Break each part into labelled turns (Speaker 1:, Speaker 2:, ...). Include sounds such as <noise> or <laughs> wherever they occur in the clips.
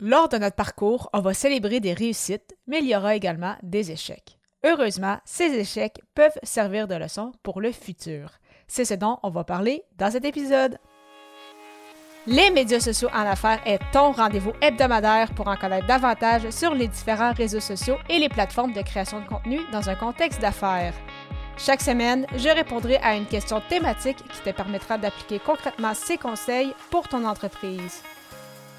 Speaker 1: Lors de notre parcours, on va célébrer des réussites, mais il y aura également des échecs. Heureusement, ces échecs peuvent servir de leçon pour le futur. C'est ce dont on va parler dans cet épisode. Les médias sociaux en affaires est ton rendez-vous hebdomadaire pour en connaître davantage sur les différents réseaux sociaux et les plateformes de création de contenu dans un contexte d'affaires. Chaque semaine, je répondrai à une question thématique qui te permettra d'appliquer concrètement ces conseils pour ton entreprise.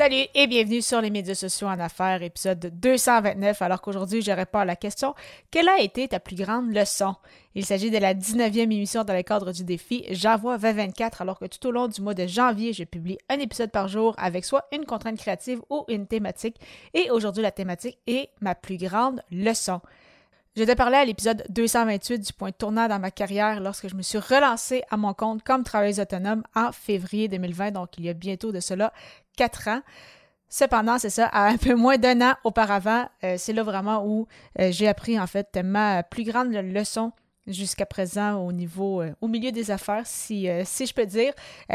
Speaker 1: Salut et bienvenue sur les médias sociaux en affaires, épisode 229, alors qu'aujourd'hui je réponds à la question Quelle a été ta plus grande leçon? Il s'agit de la 19e émission dans le cadre du défi J'envoie 2024, alors que tout au long du mois de janvier, je publie un épisode par jour avec soit une contrainte créative ou une thématique, et aujourd'hui la thématique est ma plus grande leçon. Je te parlais à l'épisode 228 du point tournant dans ma carrière lorsque je me suis relancée à mon compte comme travailleuse autonome en février 2020, donc il y a bientôt de cela ans. Cependant, c'est ça, à un peu moins d'un an auparavant, euh, c'est là vraiment où euh, j'ai appris en fait ma plus grande leçon jusqu'à présent au niveau, euh, au milieu des affaires, si, je peux dire.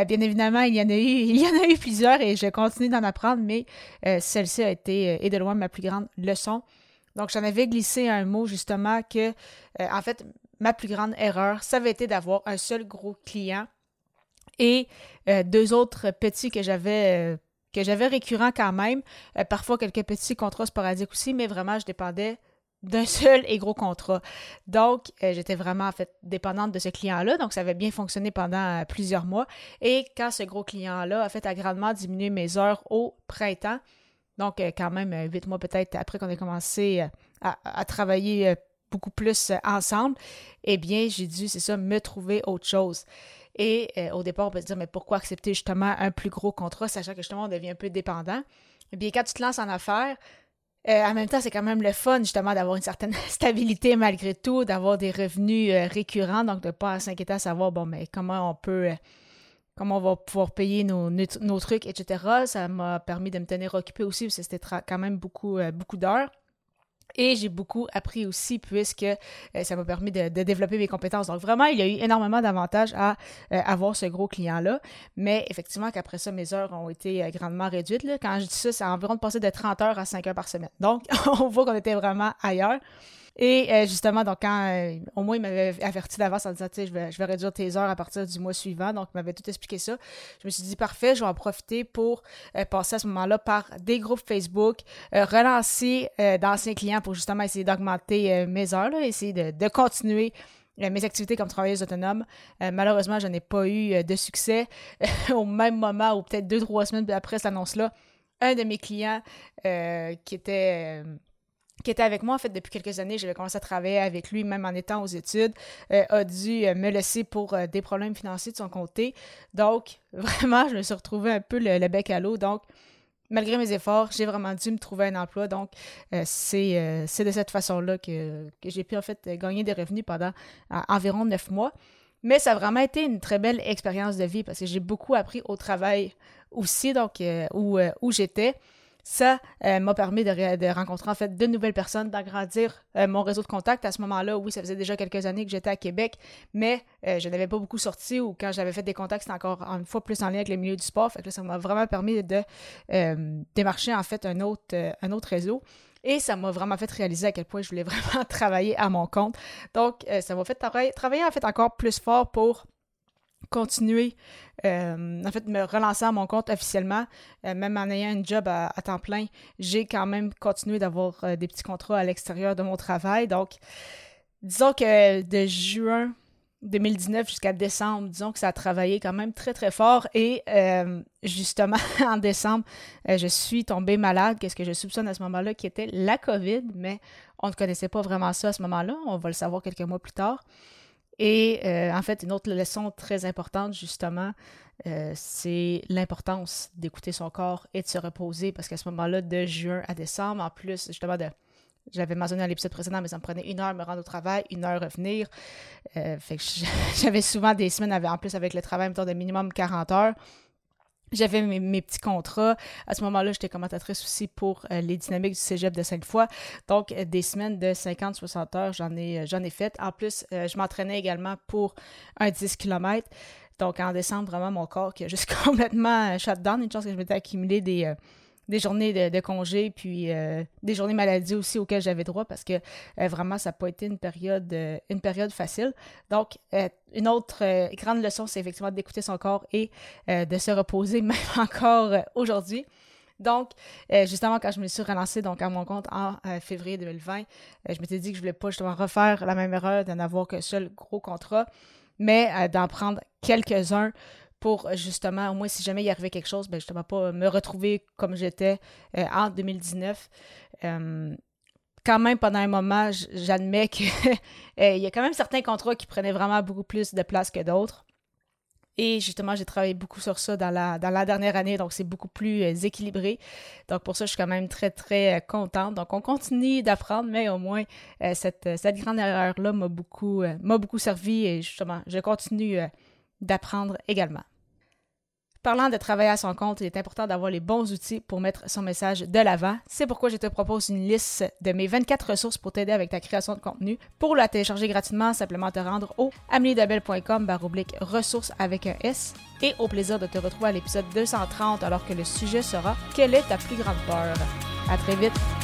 Speaker 1: bien évidemment, il y en a eu, <laughs> il y en a eu plusieurs et je continue d'en apprendre, mais celle-ci a été et de loin ma plus grande leçon. Donc, j'en avais glissé un mot justement que, euh, en fait, ma plus grande erreur, ça avait été d'avoir un seul gros client et euh, deux autres petits que j'avais euh, que j'avais récurrents quand même. parfois quelques petits contrats sporadiques aussi, mais vraiment, je dépendais d'un <laughs> seul et gros contrat. Donc, j'étais vraiment en fait dépendante de ce client-là. Donc, ça avait bien fonctionné pendant plusieurs mois. Et quand ce gros client-là a fait a grandement diminué mes heures au printemps, donc, euh, quand même, euh, huit mois peut-être après qu'on ait commencé euh, à, travailler beaucoup plus ensemble, eh bien, j'ai dû, c'est ça, me trouver autre chose. Et au départ, on peut se dire, mais pourquoi accepter justement un plus gros contrat, sachant que justement, on devient un peu dépendant? Eh bien, quand tu te lances en affaires, en même temps, c'est quand même le fun, justement, d'avoir une certaine <laughs> stabilité malgré tout, d'avoir des revenus récurrents, donc de ne pas s'inquiéter à savoir, bon, mais comment on peut comment on va pouvoir payer nos, nos, trucs, etc. Ça m'a permis de me tenir occupée aussi, parce que c'était quand même beaucoup, euh, beaucoup d'heures. Et j'ai beaucoup appris aussi puisque euh, ça m'a permis de, développer mes compétences. Donc vraiment, il y a eu énormément d'avantages à euh, avoir ce gros client-là. Mais effectivement, qu'après ça, mes heures ont été grandement réduites. Quand je dis ça, c'est environ de passer de 30 heures à 5 heures par semaine. Donc, <laughs> on voit qu'on était vraiment ailleurs. Et euh, justement, donc, quand euh, au moins il m'avait averti d'avance en disant, tu sais, je vais, réduire tes heures à partir du mois suivant. Donc, il m'avait tout expliqué ça. Je me suis dit, parfait, je vais en profiter pour euh, passer à ce moment-là par des groupes Facebook, relancer d'anciens clients pour justement essayer d'augmenter mes heures, là, essayer de, de continuer mes activités comme travailleuse autonome. malheureusement, je n'ai pas eu de succès <laughs> au même moment ou peut-être deux, trois semaines après cette annonce-là. Un de mes clients qui était qui était avec moi en fait depuis quelques années. J'avais commencé à travailler avec lui même en étant aux études, euh, a dû euh, me laisser pour euh, des problèmes financiers de son côté. Donc, <laughs> vraiment, je me suis retrouvée un peu le, bec à l'eau. Donc, malgré mes efforts, j'ai vraiment dû me trouver un emploi. Donc, c'est de cette façon-là que, que j'ai pu en fait gagner des revenus pendant environ neuf mois. Mais ça a vraiment été une très belle expérience de vie parce que j'ai beaucoup appris au travail aussi, donc où, où j'étais ça euh, m'a permis de, rencontrer en fait de nouvelles personnes, d'agrandir euh, mon réseau de contacts. À ce moment-là, oui, ça faisait déjà quelques années que j'étais à Québec, mais euh, je n'avais pas beaucoup sorti ou quand j'avais fait des contacts, c'était encore une fois plus en lien avec le milieu du sport. Que ça m'a vraiment permis de démarcher en fait un autre, un autre réseau. Et ça m'a vraiment fait réaliser à quel point je voulais <laughs> vraiment travailler à mon compte. Donc, ça m'a fait travailler en fait encore plus fort pour continuer, euh, en fait, me relancer à mon compte officiellement, euh, même en ayant un job à, temps plein, j'ai quand même continué d'avoir euh, des petits contrats à l'extérieur de mon travail. Donc, disons que de juin 2019 jusqu'à décembre, disons que ça a travaillé quand même très, très fort. Et justement, <laughs> en décembre, je suis tombée malade. Qu'est-ce que je soupçonne à ce moment-là, qui était la COVID, mais on ne connaissait pas vraiment ça à ce moment-là. On va le savoir quelques mois plus tard. Et euh, en fait, une autre leçon très importante, justement, euh, c'est l'importance d'écouter son corps et de se reposer parce qu'à ce moment-là, de juin à décembre, en plus, justement, de, j'avais mentionné à l'épisode précédent, mais ça me prenait une heure me rendre au travail, une heure revenir. Euh, fait que <laughs> j'avais souvent des semaines, en plus avec le travail, de minimum 40 heures. J'avais mes, petits contrats. À ce moment-là, j'étais commentatrice aussi pour euh, les dynamiques du cégep de cinq fois. Donc, des semaines de 50-60 heures, j'en ai, j'en ai fait. En plus, je m'entraînais également pour un 10 km. Donc, en décembre, vraiment, mon corps qui a juste <laughs> complètement euh, shut down. Une chance que je m'étais accumulé des, euh, des journées de, de congé, puis euh, des journées maladie aussi auxquelles j'avais droit parce que vraiment, ça n'a pas été une période, une période facile. Donc, une autre grande leçon, c'est effectivement d'écouter son corps et de se reposer, <laughs> même encore aujourd'hui. Donc, justement, quand je me suis relancée donc, à mon compte en février 2020, je m'étais dit que je voulais pas justement refaire la même erreur de n'avoir qu'un seul gros contrat mais euh, d'en prendre quelques-uns pour justement, au moins si jamais il arrivait quelque chose, ben justement pas me retrouver comme j'étais euh, en 2019. Euh, quand même, pendant un moment, j'admets qu'il <laughs> y a quand même certains contrats qui prenaient vraiment beaucoup plus de place que d'autres. Et justement, j'ai travaillé beaucoup sur ça dans la, dans la dernière année, donc c'est beaucoup plus euh, équilibré. Donc pour ça, je suis quand même très, très euh, contente. Donc on continue d'apprendre, mais au moins, euh, cette, cette grande erreur-là m'a beaucoup, m'a beaucoup servi et justement, je continue d'apprendre également. Parlant de travailler à son compte, il est important d'avoir les bons outils pour mettre son message de l'avant. C'est pourquoi je te propose une liste de mes 24 ressources pour t'aider avec ta création de contenu. Pour la télécharger gratuitement, simplement te rendre au ameliedabel.com baroblique ressources avec un S et au plaisir de te retrouver à l'épisode 230 alors que le sujet sera Quelle est ta plus grande peur? À très vite!